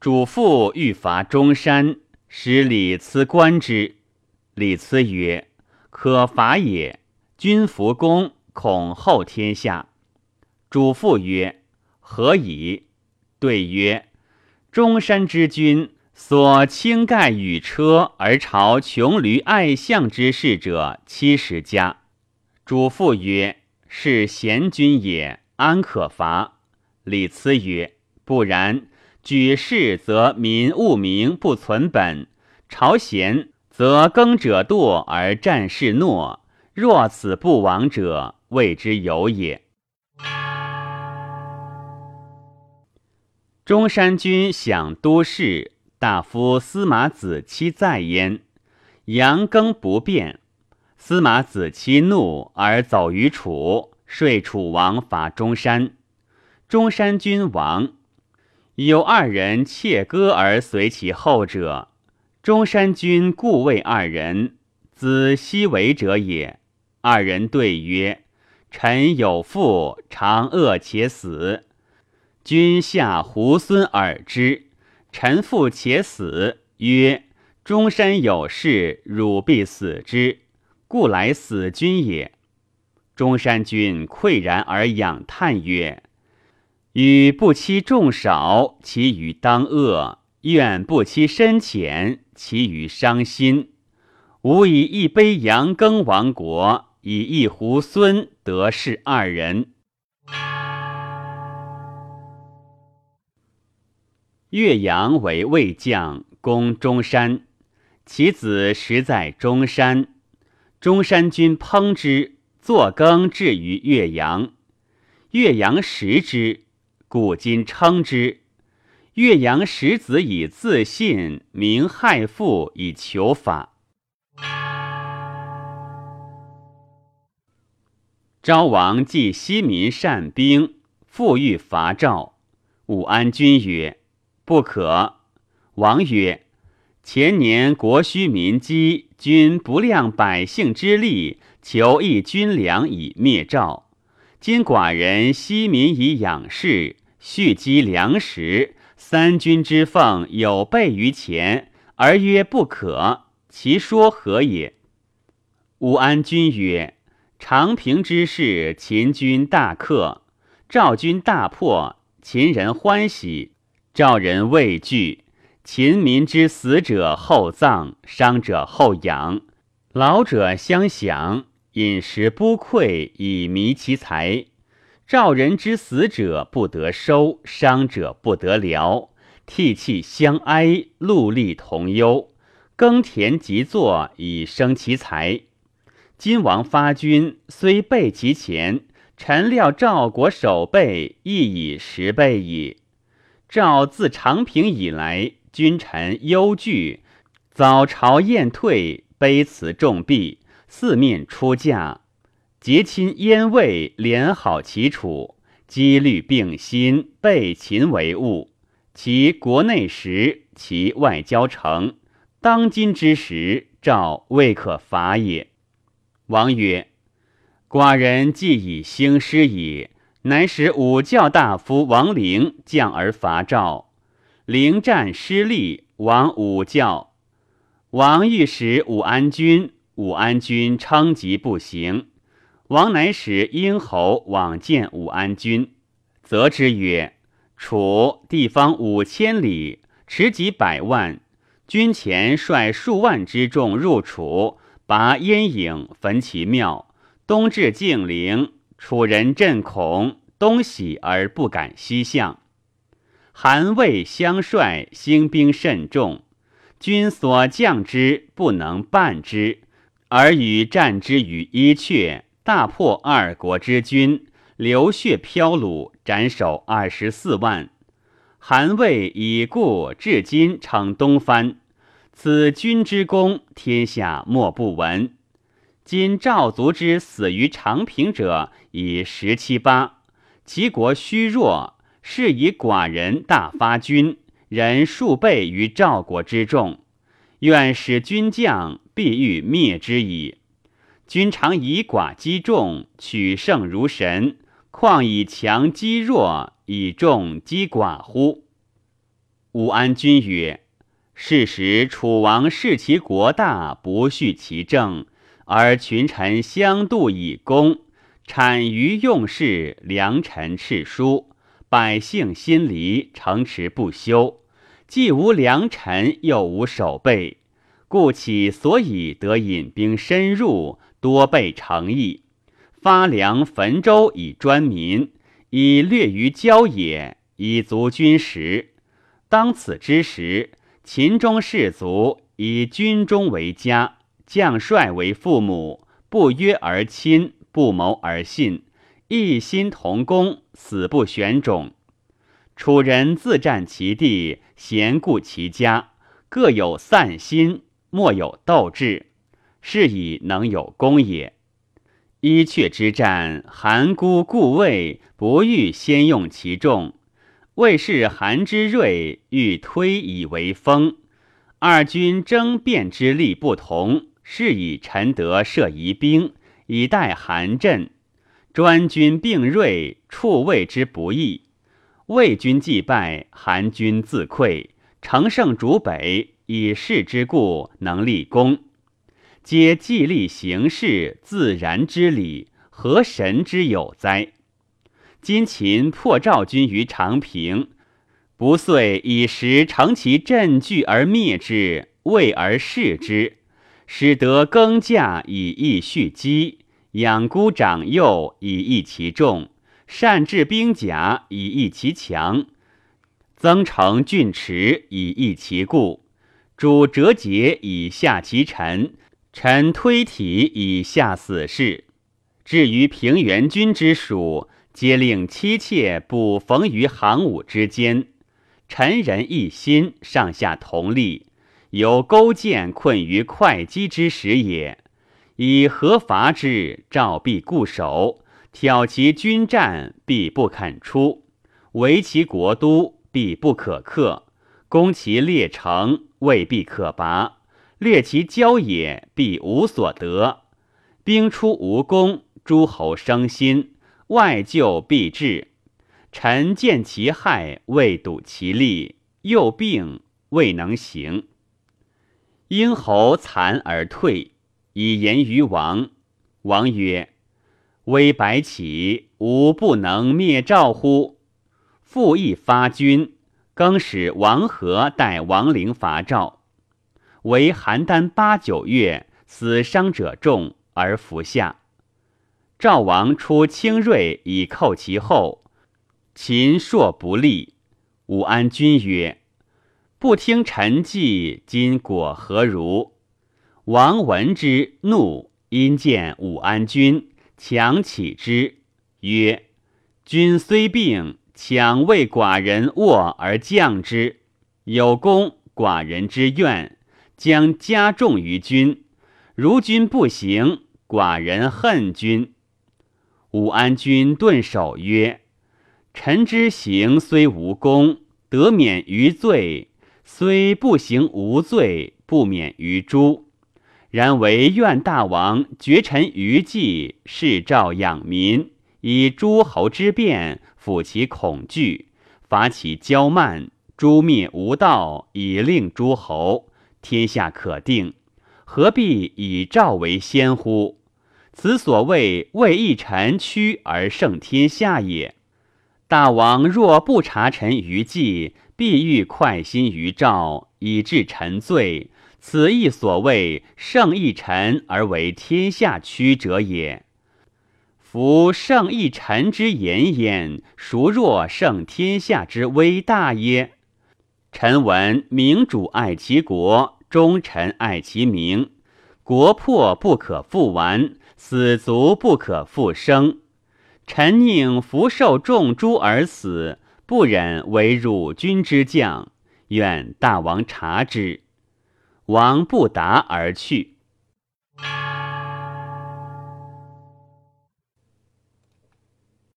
主父欲伐中山，使李斯观之。李斯曰：“可伐也。君服公，恐后天下。”主父曰：“何以？”对曰：“中山之君，所倾盖与车而朝穷驴爱象之士者七十家。”主父曰：“是贤君也，安可伐？”李斯曰：“不然。”举事则民务名不存本，朝贤则耕者惰而战士懦。若此不亡者，谓之有也。中山君享都市，大夫司马子期在焉，阳庚不变。司马子期怒而走于楚，说楚王伐中山。中山君亡。有二人窃歌而随其后者，中山君故谓二人：“子奚为者也？”二人对曰：“臣有父，常恶且死。君下胡孙耳之。臣父且死，曰：中山有事，汝必死之，故来死君也。”中山君喟然而仰叹曰。与不期众少，其余当恶；愿不期深浅，其余伤心。吾以一杯羊羹亡国，以一壶孙得势二人。岳阳为魏将，攻中山，其子食在中山。中山君烹之，作羹置于岳阳，岳阳食之。古今称之，岳阳十子以自信，名害父以求法。昭王既西民善兵，复欲伐赵。武安君曰：“不可。”王曰：“前年国需民饥，君不量百姓之力，求一军粮以灭赵。今寡人惜民以养士。”蓄积粮食，三军之奉有备于前，而曰不可，其说何也？武安君曰：长平之事，秦军大克，赵军大破，秦人欢喜，赵人畏惧。秦民之死者厚葬，伤者厚养，老者相享，饮食不匮，以弥其财。赵人之死者不得收，伤者不得疗，涕泣相哀，戮力同忧，耕田即作，以生其财。今王发军，虽备其前，臣料赵国守备亦以十倍矣。赵自长平以来，君臣忧惧，早朝宴退，卑辞重币，四面出嫁。结亲燕魏，连好齐楚，机虑并心，备秦为务。其国内实，其外交成。当今之时，赵未可伐也。王曰：“寡人既以兴师矣，乃使武教大夫王陵将而伐赵。陵战失利，亡武教。王欲使武安君，武安君昌疾不行。”王乃使殷侯往见武安君，责之曰：“楚地方五千里，持几百万，军前率数万之众入楚，拔燕影，焚其庙，东至敬陵，楚人震恐，东喜而不敢西向。韩魏相率，兴兵甚众，君所将之不能半之，而与战之于伊阙。”大破二国之军，流血飘虏，斩首二十四万。韩魏已故，至今称东藩。此君之功，天下莫不闻。今赵族之死于长平者，已十七八。其国虚弱，是以寡人大发军，人数倍于赵国之众。愿使军将，必欲灭之矣。君常以寡击众，取胜如神，况以强击弱，以众击寡乎？武安君曰：“是时楚王视其国大，不恤其政，而群臣相度以功，产于用事，良臣赤书，百姓心离，城池不修。既无良臣，又无守备，故其所以得引兵深入，多备诚意，发粮焚舟以专民，以略于郊野，以足军食。当此之时，秦中士卒以军中为家，将帅为父母，不约而亲，不谋而信，一心同工，死不选种。楚人自占其地，闲顾其家，各有散心，莫有斗志，是以能有功也。伊阙之战，韩孤故魏，不欲先用其众。魏氏韩之锐，欲推以为锋。二军争辩之力不同，是以陈德设疑兵，以待韩阵。专军并锐，处魏之不义。魏军既败，韩军自溃，乘胜逐北，以事之故，能立功。皆既立行事自然之理，何神之有哉？今秦破赵军于长平，不遂以时乘其阵据而灭之，为而视之，使得耕稼以益蓄积，养孤长幼以益其众，善治兵甲以益其强，增城郡池以益其固，主折节以下其臣。臣推体以下死士，至于平原君之属，皆令妻妾不逢于行伍之间。臣人一心，上下同力，有勾践困于会稽之时也。以何伐之？赵必固守，挑其军战，必不肯出；围其国都，必不可克；攻其列城，未必可拔。略其郊野，必无所得；兵出无功，诸侯生心，外救必至。臣见其害，未睹其利，又病未能行。殷侯残而退，以言于王。王曰：“威白起，吾不能灭赵乎？”复议发军，更使王和代王陵伐赵。为邯郸八九月，死伤者众而服下。赵王出轻锐以寇其后，秦朔不利。武安君曰：“不听臣计，今果何如？”王闻之，怒，因见武安君，强起之，曰：“君虽病，强为寡人卧而降之，有功寡人之愿。”将加重于君，如君不行，寡人恨君。武安君顿首曰：“臣之行虽无功，得免于罪；虽不行无罪，不免于诛。然唯愿大王绝臣于计，示赵养民，以诸侯之变抚其恐惧，伐其骄慢，诛灭无道，以令诸侯。”天下可定，何必以赵为先乎？此所谓为一臣屈而胜天下也。大王若不察臣于计，必欲快心于赵，以致臣罪。此亦所谓胜一臣而为天下屈者也。夫胜一臣之言焉，孰若胜天下之威大耶？臣闻明主爱其国，忠臣爱其民。国破不可复完，死卒不可复生。臣宁福受众诛而死，不忍为汝君之将。愿大王察之。王不答而去。